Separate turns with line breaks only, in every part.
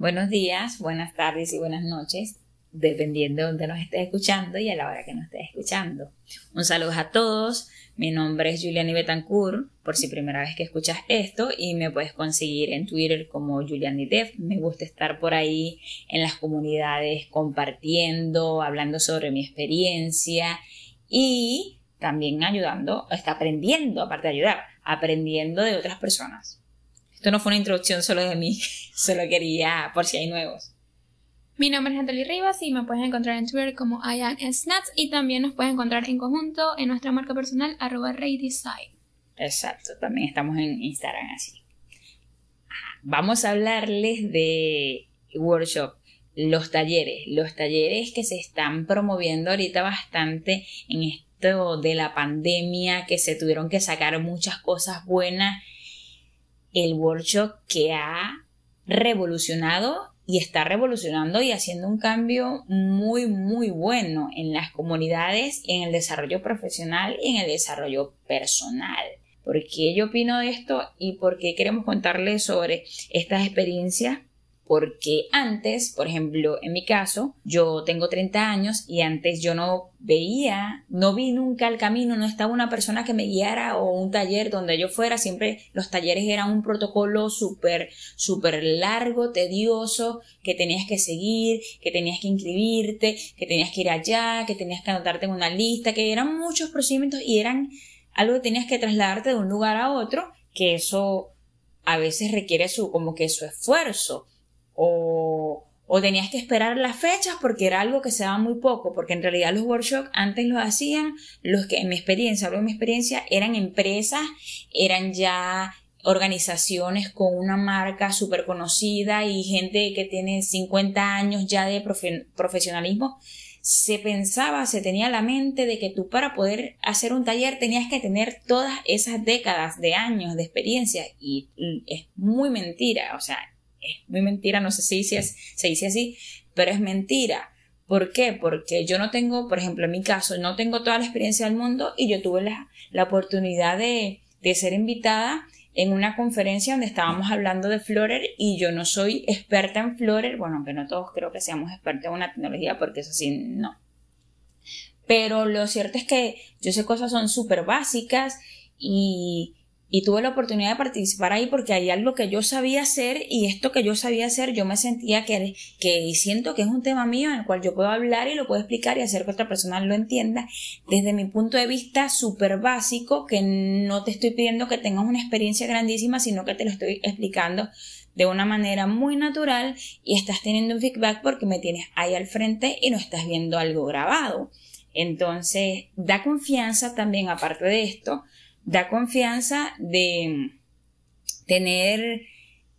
Buenos días, buenas tardes y buenas noches, dependiendo de dónde nos estés escuchando y a la hora que nos estés escuchando. Un saludo a todos. Mi nombre es Juliani Betancourt, por si primera vez que escuchas esto, y me puedes conseguir en Twitter como Juliani Def. Me gusta estar por ahí en las comunidades compartiendo, hablando sobre mi experiencia y también ayudando, está aprendiendo, aparte de ayudar, aprendiendo de otras personas. Esto no fue una introducción solo de mí, solo quería por si hay nuevos.
Mi nombre es Natalie Rivas y me puedes encontrar en Twitter como IANSNats y también nos puedes encontrar en conjunto en nuestra marca personal arroba Design.
Exacto, también estamos en Instagram así. Vamos a hablarles de workshop, los talleres, los talleres que se están promoviendo ahorita bastante en esto de la pandemia, que se tuvieron que sacar muchas cosas buenas el workshop que ha revolucionado y está revolucionando y haciendo un cambio muy, muy bueno en las comunidades, en el desarrollo profesional y en el desarrollo personal. ¿Por qué yo opino de esto y por qué queremos contarles sobre estas experiencias? Porque antes, por ejemplo, en mi caso, yo tengo 30 años y antes yo no veía, no vi nunca el camino, no estaba una persona que me guiara o un taller donde yo fuera, siempre los talleres eran un protocolo súper, súper largo, tedioso, que tenías que seguir, que tenías que inscribirte, que tenías que ir allá, que tenías que anotarte en una lista, que eran muchos procedimientos y eran algo que tenías que trasladarte de un lugar a otro, que eso a veces requiere su, como que su esfuerzo o, o tenías que esperar las fechas porque era algo que se daba muy poco, porque en realidad los workshops antes los hacían los que en mi experiencia, hablo de mi experiencia, eran empresas, eran ya organizaciones con una marca súper conocida y gente que tiene 50 años ya de profesionalismo, se pensaba, se tenía la mente de que tú para poder hacer un taller tenías que tener todas esas décadas de años de experiencia y es muy mentira, o sea, es muy mentira, no sé si se dice así, pero es mentira. ¿Por qué? Porque yo no tengo, por ejemplo, en mi caso, no tengo toda la experiencia del mundo y yo tuve la, la oportunidad de, de ser invitada en una conferencia donde estábamos hablando de Florer y yo no soy experta en Florer, bueno, aunque no todos creo que seamos expertos en una tecnología porque eso sí, no. Pero lo cierto es que yo sé cosas son súper básicas y, y tuve la oportunidad de participar ahí porque hay algo que yo sabía hacer y esto que yo sabía hacer yo me sentía que, que siento que es un tema mío en el cual yo puedo hablar y lo puedo explicar y hacer que otra persona lo entienda desde mi punto de vista súper básico que no te estoy pidiendo que tengas una experiencia grandísima sino que te lo estoy explicando de una manera muy natural y estás teniendo un feedback porque me tienes ahí al frente y no estás viendo algo grabado. Entonces, da confianza también aparte de esto da confianza de tener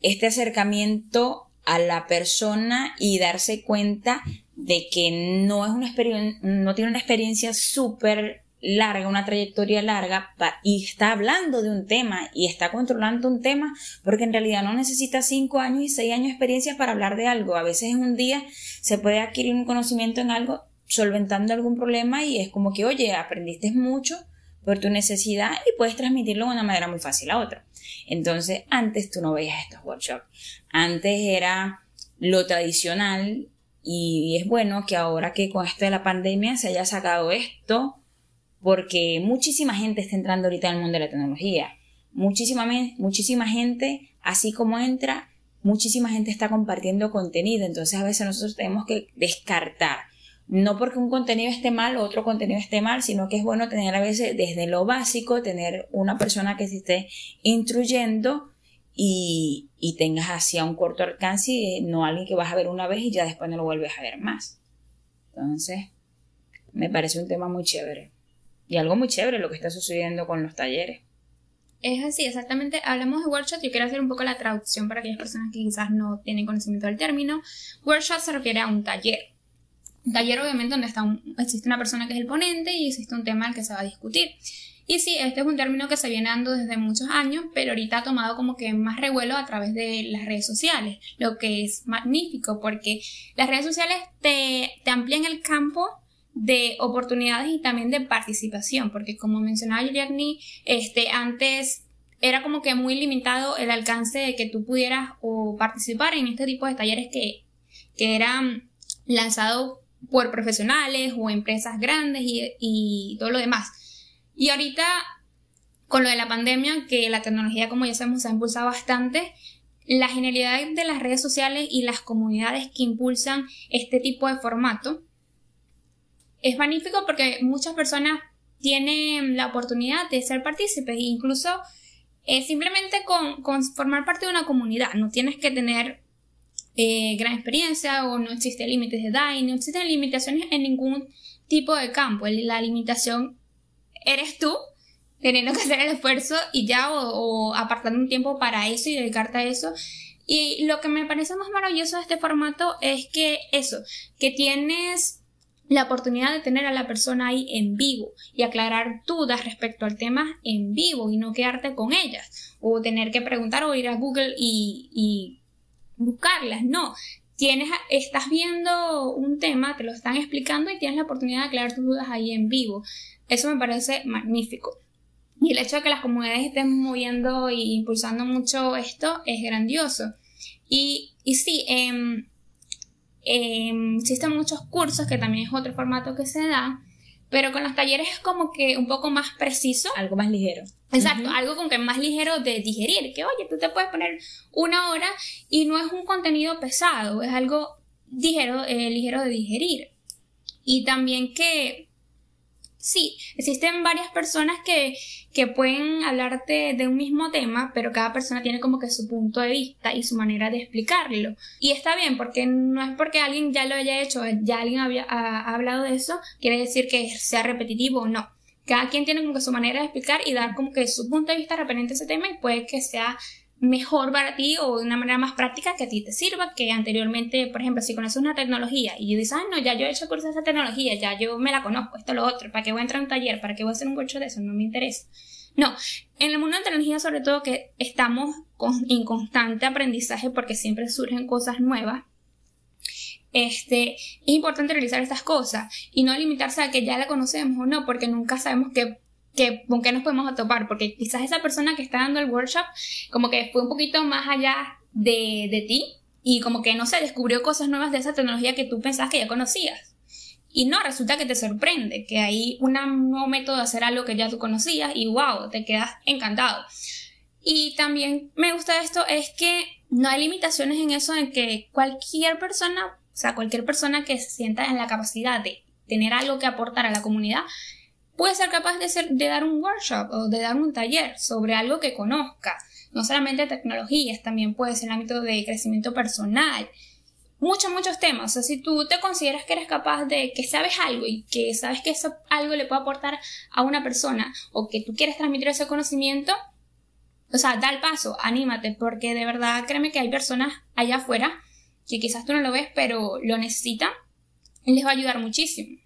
este acercamiento a la persona y darse cuenta de que no es una no tiene una experiencia súper larga, una trayectoria larga y está hablando de un tema y está controlando un tema porque en realidad no necesita cinco años y seis años de experiencia para hablar de algo. A veces en un día se puede adquirir un conocimiento en algo solventando algún problema y es como que, oye, aprendiste mucho por tu necesidad y puedes transmitirlo de una manera muy fácil a otra. Entonces, antes tú no veías estos workshops. Antes era lo tradicional y es bueno que ahora que con esto de la pandemia se haya sacado esto porque muchísima gente está entrando ahorita en el mundo de la tecnología. Muchísima, muchísima gente, así como entra, muchísima gente está compartiendo contenido. Entonces a veces nosotros tenemos que descartar no porque un contenido esté mal o otro contenido esté mal, sino que es bueno tener a veces desde lo básico, tener una persona que se esté instruyendo y, y tengas así a un corto alcance y no alguien que vas a ver una vez y ya después no lo vuelves a ver más. Entonces, me parece un tema muy chévere. Y algo muy chévere lo que está sucediendo con los talleres.
Es así, exactamente. Hablamos de workshop. Yo quiero hacer un poco la traducción para aquellas personas que quizás no tienen conocimiento del término. Workshop se refiere a un taller taller obviamente donde está existe una persona que es el ponente y existe un tema al que se va a discutir. Y sí, este es un término que se viene dando desde muchos años, pero ahorita ha tomado como que más revuelo a través de las redes sociales, lo que es magnífico porque las redes sociales te, te amplían el campo de oportunidades y también de participación, porque como mencionaba Juliani, este, antes era como que muy limitado el alcance de que tú pudieras o participar en este tipo de talleres que, que eran lanzados por profesionales o empresas grandes y, y todo lo demás. Y ahorita, con lo de la pandemia, que la tecnología, como ya sabemos, se ha impulsado bastante, la genialidad de las redes sociales y las comunidades que impulsan este tipo de formato es magnífico porque muchas personas tienen la oportunidad de ser partícipes e incluso eh, simplemente con, formar parte de una comunidad. No tienes que tener eh, gran experiencia o no existen límites de edad y no existen limitaciones en ningún tipo de campo. La limitación eres tú teniendo que hacer el esfuerzo y ya o, apartando un tiempo para eso y dedicarte a eso. Y lo que me parece más maravilloso de este formato es que eso, que tienes la oportunidad de tener a la persona ahí en vivo y aclarar dudas respecto al tema en vivo y no quedarte con ellas o tener que preguntar o ir a Google y, y buscarlas. No, tienes, estás viendo un tema, te lo están explicando y tienes la oportunidad de aclarar tus dudas ahí en vivo. Eso me parece magnífico. Y el hecho de que las comunidades estén moviendo e impulsando mucho esto es grandioso. Y, y sí, eh, existen muchos cursos, que también es otro formato que se da, pero con los talleres es como que un poco más preciso.
Algo más ligero.
Exacto, algo con que es más ligero de digerir, que oye, tú te puedes poner una hora y no es un contenido pesado, es algo ligero, eh, ligero de digerir. Y también que sí, existen varias personas que, que pueden hablarte de un mismo tema, pero cada persona tiene como que su punto de vista y su manera de explicarlo. Y está bien, porque no es porque alguien ya lo haya hecho, ya alguien había, ha, hablado de eso, quiere decir que sea repetitivo o no. Cada quien tiene como que su manera de explicar y dar como que su punto de vista referente a ese tema y puede que sea mejor para ti o de una manera más práctica que a ti te sirva que anteriormente, por ejemplo, si conoces una tecnología y dices, ah, no, ya yo he hecho cursos de esa tecnología, ya yo me la conozco, esto, lo otro, ¿para qué voy a entrar a un taller? ¿Para qué voy a hacer un workshop de eso? No me interesa. No, en el mundo de tecnología sobre todo que estamos con, en constante aprendizaje porque siempre surgen cosas nuevas, este, es importante realizar estas cosas y no limitarse a que ya la conocemos o no, porque nunca sabemos qué que, con qué nos podemos topar, porque quizás esa persona que está dando el workshop como que fue un poquito más allá de, de ti y como que no se descubrió cosas nuevas de esa tecnología que tú pensabas que ya conocías. Y no, resulta que te sorprende, que hay un nuevo método de hacer algo que ya tú conocías y wow, te quedas encantado. Y también me gusta esto es que no hay limitaciones en eso en que cualquier persona, o sea, cualquier persona que se sienta en la capacidad de tener algo que aportar a la comunidad, puede ser capaz de, ser, de dar un workshop o de dar un taller sobre algo que conozca. No solamente tecnologías, también puede ser el ámbito de crecimiento personal. Muchos, muchos temas. O sea, si tú te consideras que eres capaz de que sabes algo y que sabes que eso algo le puede aportar a una persona o que tú quieres transmitir ese conocimiento, o sea, da el paso, anímate, porque de verdad créeme que hay personas allá afuera que quizás tú no lo ves, pero lo necesitan les va a ayudar muchísimo.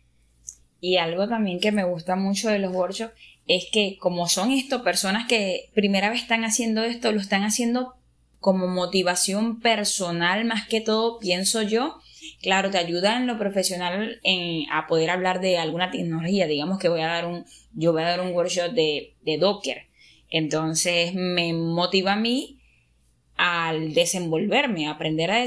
Y algo también que me gusta mucho de los workshops es que como son esto, personas que primera vez están haciendo esto, lo están haciendo como motivación personal más que todo, pienso yo. Claro, te ayuda en lo profesional en, a poder hablar de alguna tecnología. Digamos que voy a dar un, yo voy a dar un workshop de, de Docker. Entonces me motiva a mí al desenvolverme, aprender a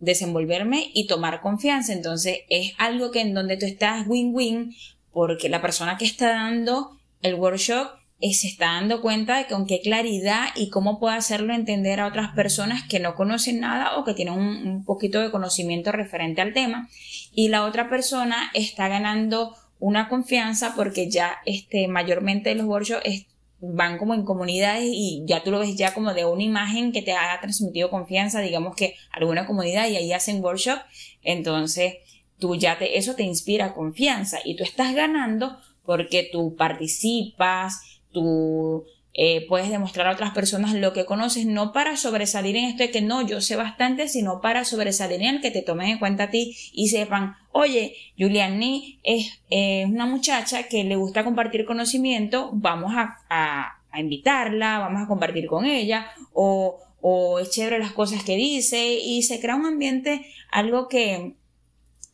desenvolverme y tomar confianza. Entonces es algo que en donde tú estás win-win porque la persona que está dando el workshop eh, se está dando cuenta de con qué claridad y cómo puede hacerlo entender a otras personas que no conocen nada o que tienen un, poquito de conocimiento referente al tema y la otra persona está ganando una confianza porque ya este mayormente los workshops van como en comunidades y ya tú lo ves ya como de una imagen que te ha transmitido confianza, digamos que alguna comunidad y ahí hacen workshop, entonces tú ya te, eso te inspira confianza y tú estás ganando porque tú participas, tú eh, puedes demostrar a otras personas lo que conoces, no para sobresalir en esto de que no, yo sé bastante, sino para sobresalir en el que te tomen en cuenta a ti y sepan, oye, Juliani es una muchacha que le gusta compartir conocimiento, vamos a, a, invitarla, vamos a compartir con ella, o, o es chévere las cosas que dice, y se crea un ambiente, algo que,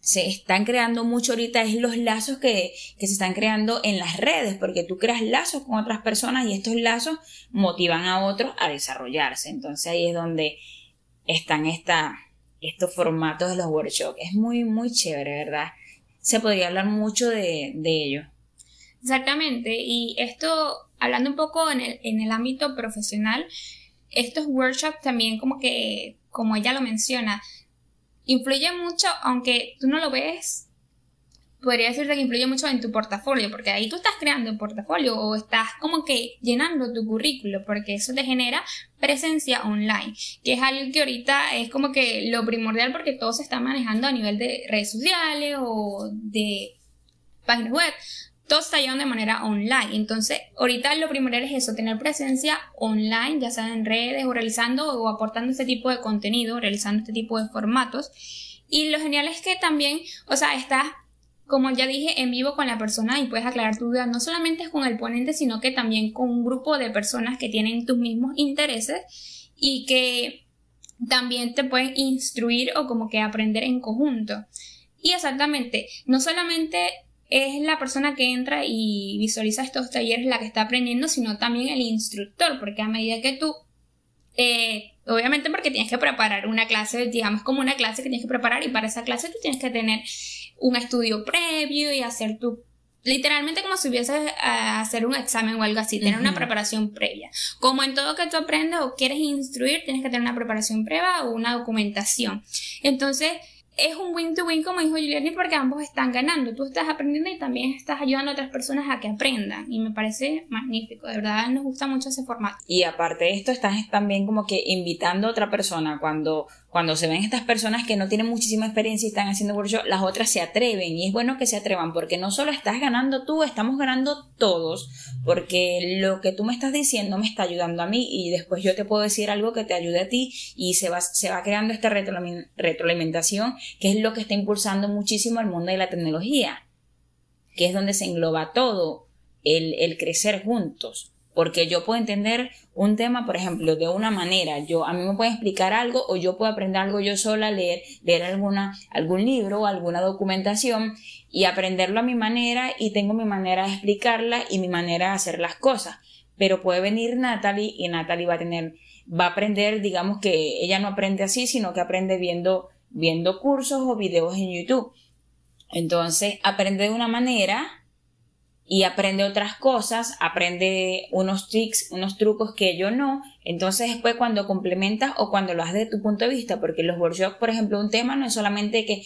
se están creando mucho ahorita es los lazos que, que, se están creando en las redes, porque tú creas lazos con otras personas y estos lazos motivan a otros a desarrollarse. Entonces ahí es donde están esta, estos formatos de los workshops. Es muy, muy chévere, ¿verdad? Se podría hablar mucho de, de ello.
Exactamente, y esto, hablando un poco en el, en el ámbito profesional, estos workshops también como que, como ella lo menciona, influye mucho, aunque tú no lo ves, podría decirte que influye mucho en tu portafolio, porque ahí tú estás creando un portafolio o estás como que llenando tu currículo, porque eso te genera presencia online, que es algo que ahorita es como que lo primordial porque todo se está manejando a nivel de redes sociales o de páginas web, todo está llevando de manera online. Entonces, ahorita lo primordial es eso, tener presencia online, ya sea en redes o realizando o aportando este tipo de contenido, realizando este tipo de formatos. Y lo genial es que también, o sea, estás, como ya dije, en vivo con la persona y puedes aclarar tu duda no solamente con el ponente, sino que también con un grupo de personas que tienen tus mismos intereses y que también te pueden instruir o como que aprender en conjunto. Y exactamente, no solamente es la persona que entra y visualiza estos talleres la que está aprendiendo, sino también el instructor, porque a medida que tú, eh, obviamente porque tienes que preparar una clase, digamos como una clase que tienes que preparar y para esa clase tú tienes que tener un estudio previo y hacer tu literalmente como si hubieses a hacer un examen o algo así, tener una preparación previa. Como en todo que tú aprendes o quieres instruir, tienes que tener una preparación previa o una documentación. Entonces, es un win-to-win, como dijo Giuliani, porque ambos están ganando. Tú estás aprendiendo y también estás ayudando a otras personas a que aprendan. Y me parece magnífico. De verdad, nos gusta mucho ese formato.
Y aparte de esto, estás también como que invitando a otra persona. Cuando, cuando se ven estas personas que no tienen muchísima experiencia y están haciendo workshop, las otras se atreven. Y es bueno que se atrevan, porque no solo estás ganando tú, estamos ganando todos. Porque lo que tú me estás diciendo me está ayudando a mí y después yo te puedo decir algo que te ayude a ti y se va, se va creando esta retroalimentación que es lo que está impulsando muchísimo el mundo de la tecnología, que es donde se engloba todo, el, el crecer juntos. Porque yo puedo entender un tema, por ejemplo, de una manera. Yo, a mí me pueden explicar algo o yo puedo aprender algo yo sola, leer, leer alguna, algún libro o alguna documentación y aprenderlo a mi manera y tengo mi manera de explicarla y mi manera de hacer las cosas. Pero puede venir Natalie y Natalie va a tener, va a aprender, digamos que ella no aprende así, sino que aprende viendo viendo cursos o videos en YouTube. Entonces, aprende de una manera y aprende otras cosas, aprende unos tricks, unos trucos que yo no. Entonces, después cuando complementas o cuando lo haces de tu punto de vista, porque los workshops, por ejemplo, un tema no es solamente que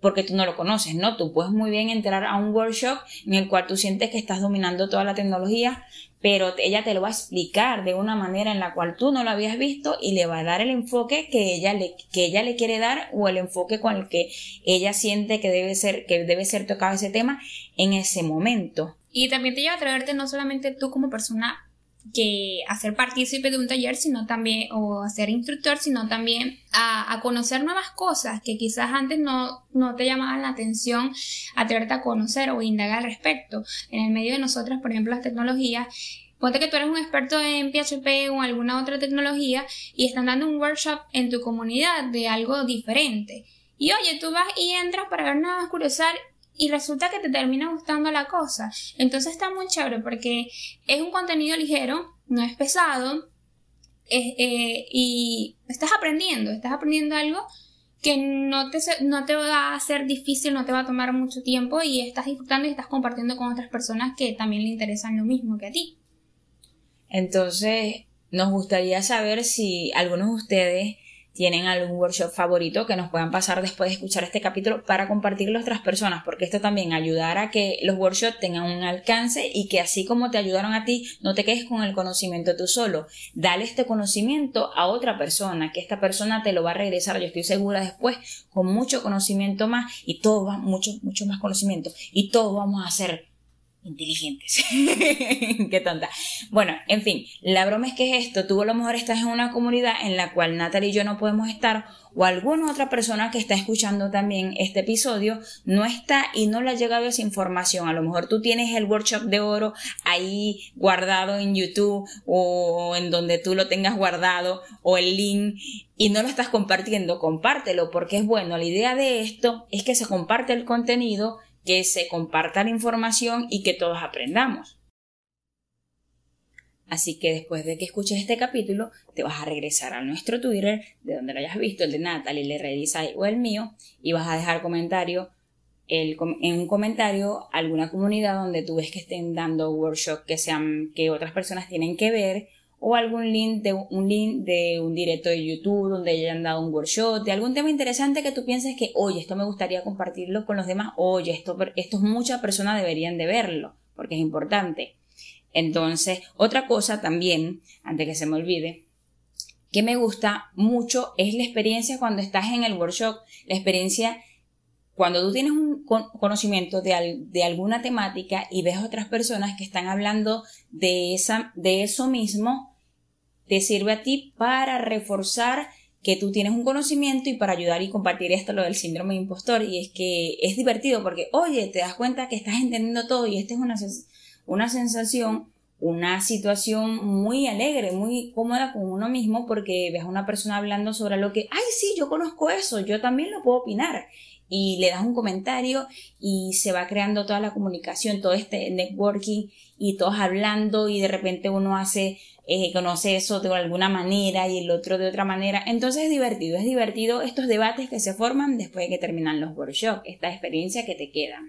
porque tú no lo conoces, ¿no? Tú puedes muy bien entrar a un workshop en el cual tú sientes que estás dominando toda la tecnología, pero ella te lo va a explicar de una manera en la cual tú no lo habías visto y le va a dar el enfoque que ella le, que ella le quiere dar o el enfoque con el que ella siente que debe ser, que debe ser tocado ese tema en ese momento.
Y también te lleva a atreverte no solamente tú como persona que hacer partícipe de un taller, sino también, o hacer instructor, sino también a, conocer nuevas cosas que quizás antes no, no te llamaban la atención, atreverte a conocer o indagar respecto. En el medio de nosotras, por ejemplo, las tecnologías, Ponte que tú eres un experto en PHP o alguna otra tecnología y están dando un workshop en tu comunidad de algo diferente. Y oye, tú vas y entras para ver nada más curiosar y resulta que te termina gustando la cosa. Entonces está muy chévere porque es un contenido ligero, no es pesado eh, y estás aprendiendo, estás aprendiendo algo que no te, no te va a ser difícil, no te va a tomar mucho tiempo y estás disfrutando y estás compartiendo con otras personas que también le interesan lo mismo que a ti.
Entonces, nos gustaría saber si algunos de ustedes tienen algún workshop favorito que nos puedan pasar después de escuchar este capítulo para compartirlo a otras personas, porque esto también ayudará a que los workshops tengan un alcance y que así como te ayudaron a ti, no te quedes con el conocimiento tú solo. Dale este conocimiento a otra persona, que esta persona te lo va a regresar, yo estoy segura después, con mucho conocimiento más y todo va, mucho, mucho más conocimiento y todos vamos a hacer inteligentes. Qué tonta. Bueno, en fin, la broma es que es esto, tú a lo mejor estás en una comunidad en la cual Natalie y yo no podemos estar o alguna otra persona que está escuchando también este episodio no está y no le ha llegado esa información. A lo mejor tú tienes el workshop de oro ahí guardado en YouTube o en donde tú lo tengas guardado o el link y no lo estás compartiendo, compártelo porque es bueno. La idea de esto es que se comparte el contenido que se comparta la información y que todos aprendamos. Así que después de que escuches este capítulo, te vas a regresar a nuestro Twitter, de donde lo hayas visto, el de Natalie, el de o el mío, y vas a dejar comentario, en un comentario alguna comunidad donde tú ves que estén dando workshops que sean, que otras personas tienen que ver, o algún link de un link de un directo de YouTube donde hayan dado un workshop, de algún tema interesante que tú pienses que, oye, esto me gustaría compartirlo con los demás, oye, esto, esto muchas personas deberían de verlo, porque es importante. Entonces, otra cosa también, antes que se me olvide, que me gusta mucho es la experiencia cuando estás en el workshop, la experiencia cuando tú tienes un conocimiento de, de, alguna temática y ves otras personas que están hablando de, esa, de eso mismo, te sirve a ti para reforzar que tú tienes un conocimiento y para ayudar y compartir esto lo del síndrome de impostor y es que es divertido porque oye te das cuenta que estás entendiendo todo y esta es una, una sensación una situación muy alegre, muy cómoda con uno mismo porque ves a una persona hablando sobre lo que, ay, sí, yo conozco eso, yo también lo puedo opinar. Y le das un comentario y se va creando toda la comunicación, todo este networking y todos hablando y de repente uno hace eh, conoce eso de alguna manera y el otro de otra manera. Entonces es divertido, es divertido estos debates que se forman después de que terminan los workshops, esta experiencia que te queda.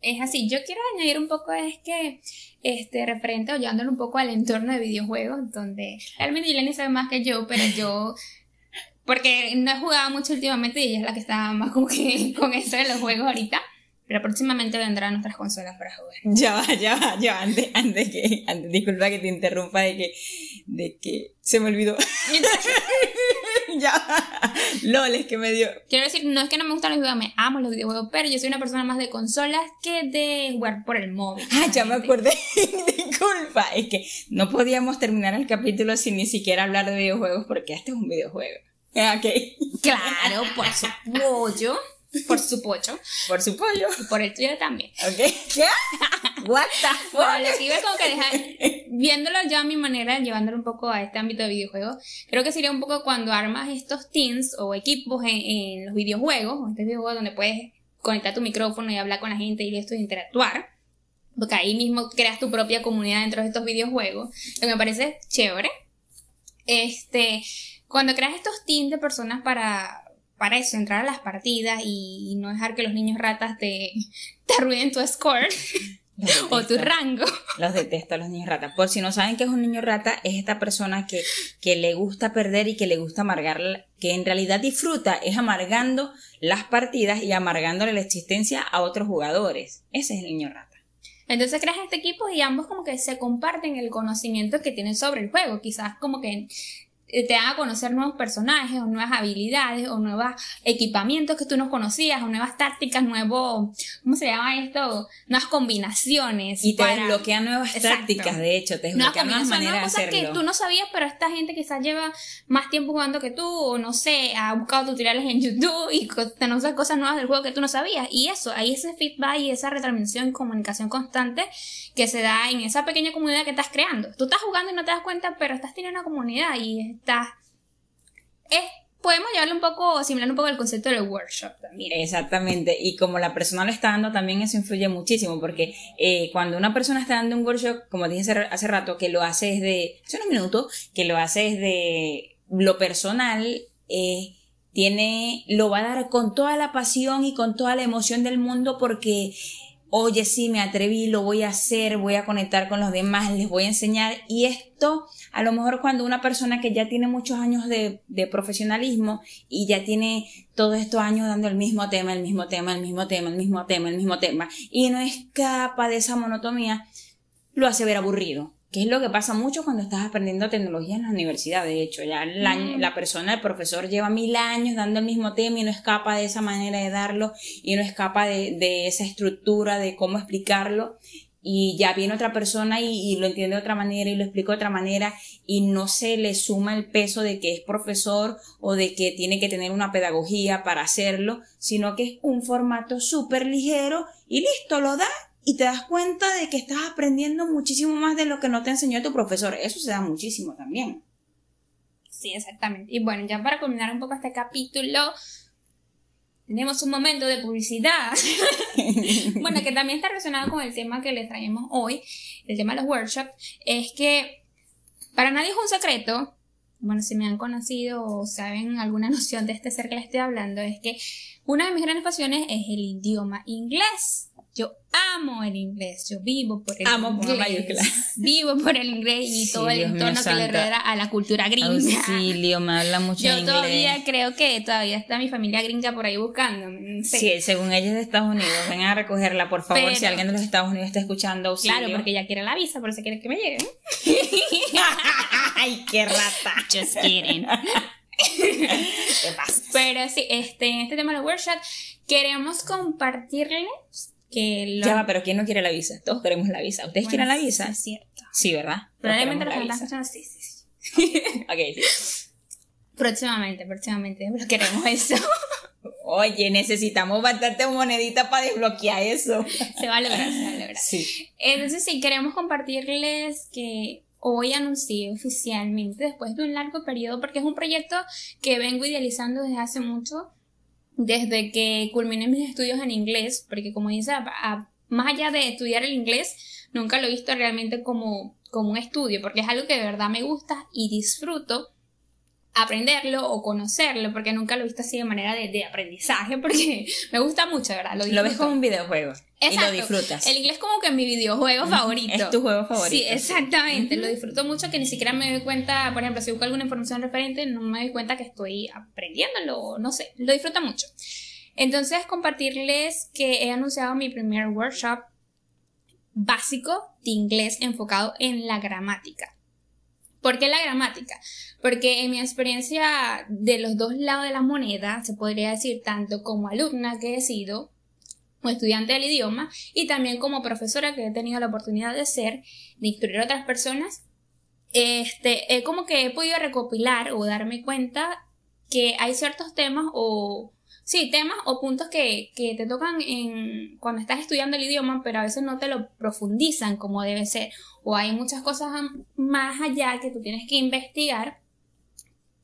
Es así, yo quiero añadir un poco es que, este, referente oyéndole un poco al entorno de videojuegos, donde realmente Yeleni sabe más que yo, pero yo porque no he jugado mucho últimamente y ella es la que está más como que con eso de los juegos ahorita. Pero próximamente vendrán otras consolas para jugar.
Ya va, ya va, ya va. Antes, antes que, antes, disculpa que te interrumpa de que, de que se me olvidó. ya va. LOL, es que me dio.
Quiero decir, no es que no me gustan los videojuegos, me amo los videojuegos, pero yo soy una persona más de consolas que de jugar por el móvil.
Ah, ya me acordé. disculpa, es que no podíamos terminar el capítulo sin ni siquiera hablar de videojuegos porque este es un videojuego. Ok.
Claro, por supuesto. Por su pollo.
Por su pollo.
Y por el tuyo también.
¿Ok? ¿Qué? What the fuck?
Bueno, lo que iba como que dejar, viéndolo yo a mi manera, llevándolo un poco a este ámbito de videojuegos, creo que sería un poco cuando armas estos teams o equipos en, los videojuegos, o este videojuego donde puedes conectar tu micrófono y hablar con la gente y esto interactuar. Porque ahí mismo creas tu propia comunidad dentro de estos videojuegos. Lo que me parece chévere. Este, cuando creas estos teams de personas para para eso, entrar a las partidas y, no dejar que los niños ratas te, te arruinen tu score. o tu rango.
Los detesto a los niños ratas. Por si no saben que es un niño rata, es esta persona que, que le gusta perder y que le gusta amargar, que en realidad disfruta, es amargando las partidas y amargándole la existencia a otros jugadores. Ese es el niño rata.
Entonces creas este equipo y ambos como que se comparten el conocimiento que tienen sobre el juego. Quizás como que eh, te haga conocer nuevos personajes o nuevas habilidades o nuevos equipamientos que tú no conocías o nuevas tácticas, nuevos, ¿cómo se llama esto? Nuevas combinaciones.
Y te desbloquean nuevas tácticas, de hecho, te desbloquean nuevas maneras de hacerlo.
que tú no sabías, pero esta gente quizás lleva más tiempo jugando que tú o no sé, ha buscado tutoriales en YouTube y te conoce cosas nuevas del juego que tú no sabías. Y eso, ahí ese feedback y esa retransmisión y comunicación constante que se da en esa pequeña comunidad que estás creando. Tú estás jugando y no te das cuenta, pero estás teniendo una comunidad y es, podemos llevarle un poco, asimilar un poco el concepto del workshop también.
Exactamente, y como la persona lo está dando, también eso influye muchísimo, porque eh, cuando una persona está dando un workshop, como dije hace, rato, que lo hace desde, hace unos minutos, que lo hace desde lo personal, eh, tiene, lo va a dar con toda la pasión y con toda la emoción del mundo porque oye, sí, me atreví, lo voy a hacer, voy a conectar con los demás, les voy a enseñar. Y esto, a lo mejor cuando una persona que ya tiene muchos años de, profesionalismo y ya tiene todos estos años dando el mismo tema, el mismo tema, el mismo tema, el mismo tema, el mismo tema, y no escapa de esa monotonía, lo hace ver aburrido que es lo que pasa mucho cuando estás aprendiendo tecnología en la universidad. De hecho, ya la,
Mm.
la persona, el profesor, lleva mil años dando el mismo tema y no escapa de esa manera de darlo y no escapa de, de esa estructura de cómo explicarlo. Y ya viene otra persona y, y lo entiende de otra manera y lo explica de otra manera y no se le suma el peso de que es profesor o de que tiene que tener una pedagogía para hacerlo, sino que es un formato súper ligero y listo, lo da y te das cuenta de que estás aprendiendo muchísimo más de lo que no te enseñó tu profesor. Eso se da muchísimo también.
Sí, exactamente. Y bueno, ya para culminar un poco este capítulo, tenemos un momento de publicidad. bueno, que también está relacionado con el tema que les traemos hoy, el tema de los workshops, es que para nadie es un secreto, bueno, si me han conocido o saben alguna noción de este ser que les estoy hablando, es que una de mis grandes pasiones es el idioma inglés. Yo amo el inglés, yo vivo por el
Amo
inglés.
mayúscula.
Vivo por el inglés y
Sí,
todo el
Dios
entorno que le rodea a la cultura gringa.
Auxilio, me habla mucho
Yo
inglés.
todavía creo que todavía está mi familia gringa por ahí buscando.
Sí, según ella es de Estados Unidos. Vengan a recogerla, por favor,
Pero-
si alguien de los Estados Unidos está escuchando auxilio.
Claro, porque ella quiere la visa, por eso quiere que me llegue.
¡Ay, qué rata!
Just kidding.
¿Qué pasa?
Pero sí, este, en este tema de los workshops, queremos compartirles que lo-
Ya va, pero ¿quién no quiere la visa? Todos queremos la visa. ¿Ustedes
Bueno,
quieren la visa?
Es cierto.
Sí, ¿verdad?
Probablemente los que
queremos
están
la
escuchando, sí, sí.
Ok, sí.
Próximamente, próximamente, pero queremos eso.
Oye, necesitamos bastante monedita para desbloquear eso.
se va a lograr, se va a lograr.
Sí.
Entonces sí, queremos compartirles que hoy anuncié oficialmente, después de un largo periodo, porque es un proyecto que vengo idealizando desde hace mucho, desde que culminé mis estudios en inglés, porque como dice, más allá de estudiar el inglés, nunca lo he visto realmente como, como un estudio, porque es algo que de verdad me gusta y disfruto aprenderlo o conocerlo, porque nunca lo he visto así de manera de, de aprendizaje, porque me gusta mucho, ¿verdad? Lo,
Lo ves como un videojuego. Y lo
Exacto.
disfrutas.
El inglés como que mi videojuego favorito.
Es tu juego favorito.
Sí, exactamente. Lo disfruto mucho que ni siquiera me doy cuenta, por ejemplo, si busco alguna información referente, no me doy cuenta que estoy aprendiéndolo, no sé, lo disfruto mucho. Entonces, compartirles que he anunciado mi primer workshop básico de inglés enfocado en la gramática. ¿Por qué la gramática? Porque en mi experiencia de los dos lados de la moneda, se podría decir tanto como alumna que he sido, o estudiante del idioma, y también como profesora que he tenido la oportunidad de ser, de instruir a otras personas, este, como que he podido recopilar o darme cuenta que hay ciertos temas o, sí, temas o puntos que, que te tocan en, cuando estás estudiando el idioma, pero a veces no te lo profundizan como debe ser, o hay muchas cosas más allá que tú tienes que investigar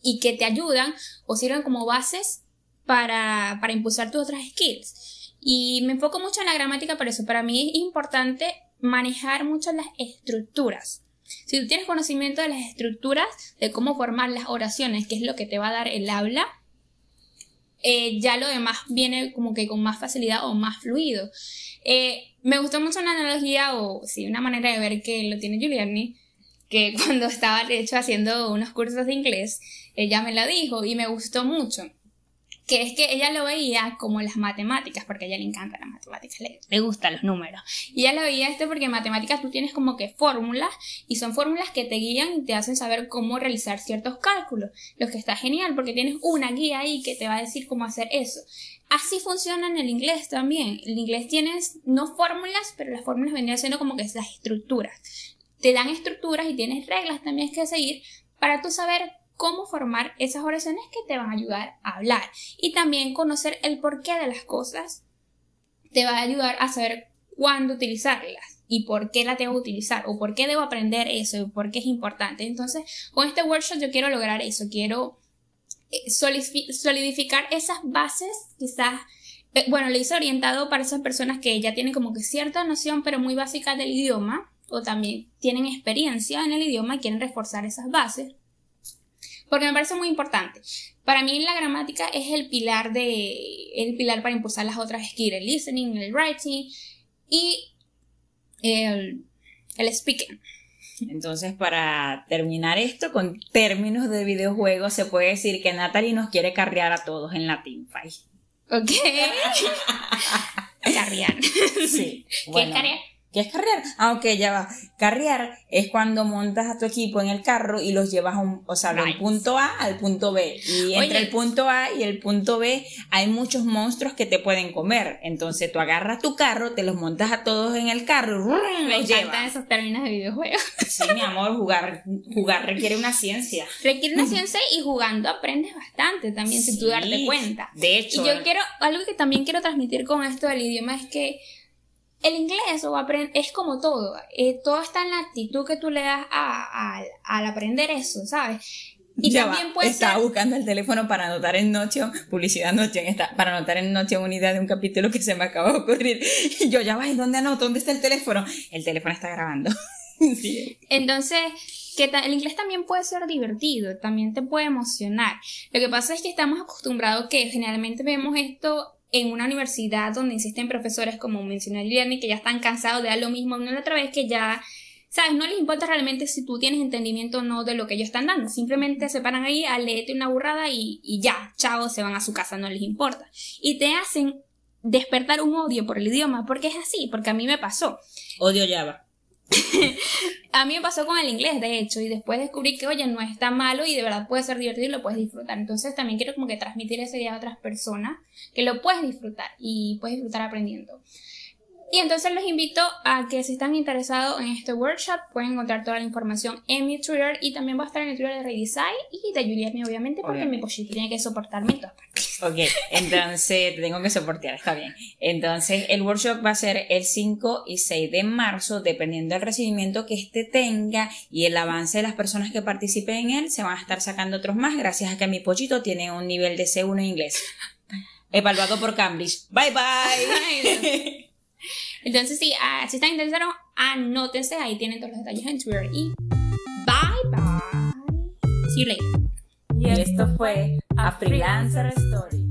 y que te ayudan o sirven como bases para, para impulsar tus otras skills. Y me enfoco mucho en la gramática por eso. Para mí es importante manejar mucho las estructuras. Si tú tienes conocimiento de las estructuras, de cómo formar las oraciones, que es lo que te va a dar el habla, eh, ya lo demás viene como que con más facilidad o más fluido. Eh, me gustó mucho una analogía o sí, una manera de ver que lo tiene Giuliani, que cuando estaba de hecho haciendo unos cursos de inglés, ella me la dijo y me gustó mucho que es que ella lo veía como las matemáticas, porque a ella le encantan las matemáticas, le, le gustan los números. Y ella lo veía esto porque en matemáticas tú tienes como que fórmulas, y son fórmulas que te guían y te hacen saber cómo realizar ciertos cálculos, lo que está genial, porque tienes una guía ahí que te va a decir cómo hacer eso. Así funciona en el inglés también. El inglés tienes no fórmulas, pero las fórmulas vendrían siendo como que las estructuras. Te dan estructuras y tienes reglas también que seguir para tú saber cómo formar esas oraciones que te van a ayudar a hablar. Y también conocer el porqué de las cosas te va a ayudar a saber cuándo utilizarlas y por qué la tengo que utilizar o por qué debo aprender eso y por qué es importante. Entonces, con este workshop yo quiero lograr eso, quiero eh, solidifi- solidificar esas bases, quizás, eh, bueno, lo hice orientado para esas personas que ya tienen como que cierta noción, pero muy básica del idioma, o también tienen experiencia en el idioma y quieren reforzar esas bases porque me parece muy importante. Para mí la gramática es el pilar de el pilar para impulsar las otras skills, el listening, el writing y el, el speaking.
Entonces, para terminar esto, con términos de videojuegos, se puede decir que Natalie nos quiere carrear a todos en la teamfight.
¿Ok? Carrear.
Sí.
¿Qué
Bueno,
es carrear?
¿Qué es carrear? Ah, ok, ya va. Carrear es cuando montas a tu equipo en el carro y los llevas a un, o sea, del punto A al punto B. Y entre
Oye.
el punto A y el punto B hay muchos monstruos que te pueden comer. Entonces tú agarras tu carro, te los montas a todos en el carro, ¡rum!
Me
los
encantan
llevas.
esos términos de videojuegos.
Sí, mi amor, jugar, jugar requiere una ciencia.
Requiere una ciencia y jugando aprendes bastante también sin tú
Sí.
darte cuenta.
De
Y
hecho,
yo quiero, algo que también quiero transmitir con esto del idioma es que el inglés o es como todo. eh, todo está en la actitud que tú le das a- a- al aprender eso, ¿sabes? Y
Ya
también
va,
puede
estaba
ser.
buscando el teléfono para anotar en Notion, publicidad Notion, está, para anotar en Notion una idea de un capítulo que se me acaba de ocurrir. Y yo, ya va, ¿y dónde anoto? ¿Dónde está el teléfono? El teléfono está grabando. Sí.
Entonces, que el inglés también puede ser divertido, también te puede emocionar. Lo que pasa es que estamos acostumbrados que generalmente vemos esto en una universidad donde insisten profesores como mencionó Liliana que ya están cansados de dar lo mismo una y otra vez que ya, sabes, no les importa realmente si tú tienes entendimiento o no de lo que ellos están dando. Simplemente se paran ahí a leerte una burrada y, y ya, chao, se van a su casa, no les importa. Y te hacen despertar un odio por el idioma, porque es así, porque a mí me pasó.
Odio Java.
A mí me pasó con el inglés, de hecho, y después descubrí que, oye, no está malo y de verdad puede ser divertido y lo puedes disfrutar. Entonces también quiero como que transmitir esa idea a otras personas, que lo puedes disfrutar y puedes disfrutar aprendiendo. Y entonces los invito a que si están interesados en este workshop, pueden encontrar toda la información en mi Twitter y también va a estar en el Twitter de Redesign y de Juliette, obviamente, porque
Obviamente.
mi pollito tiene que soportarme en todas partes.
Ok, entonces te tengo que soportar, está bien. Entonces el workshop va a ser el 5 y 6 de marzo, dependiendo del recibimiento que este tenga y el avance de las personas que participen en él, se van a estar sacando otros más gracias a que mi pollito tiene un nivel de C1 en inglés. Evaluado por Cambridge. Bye bye.
Entonces, sí, ah, si están interesados, anótense, ahí tienen todos los detalles en Twitter. Y bye bye. See you later.
Y esto fue A Freelancer Story.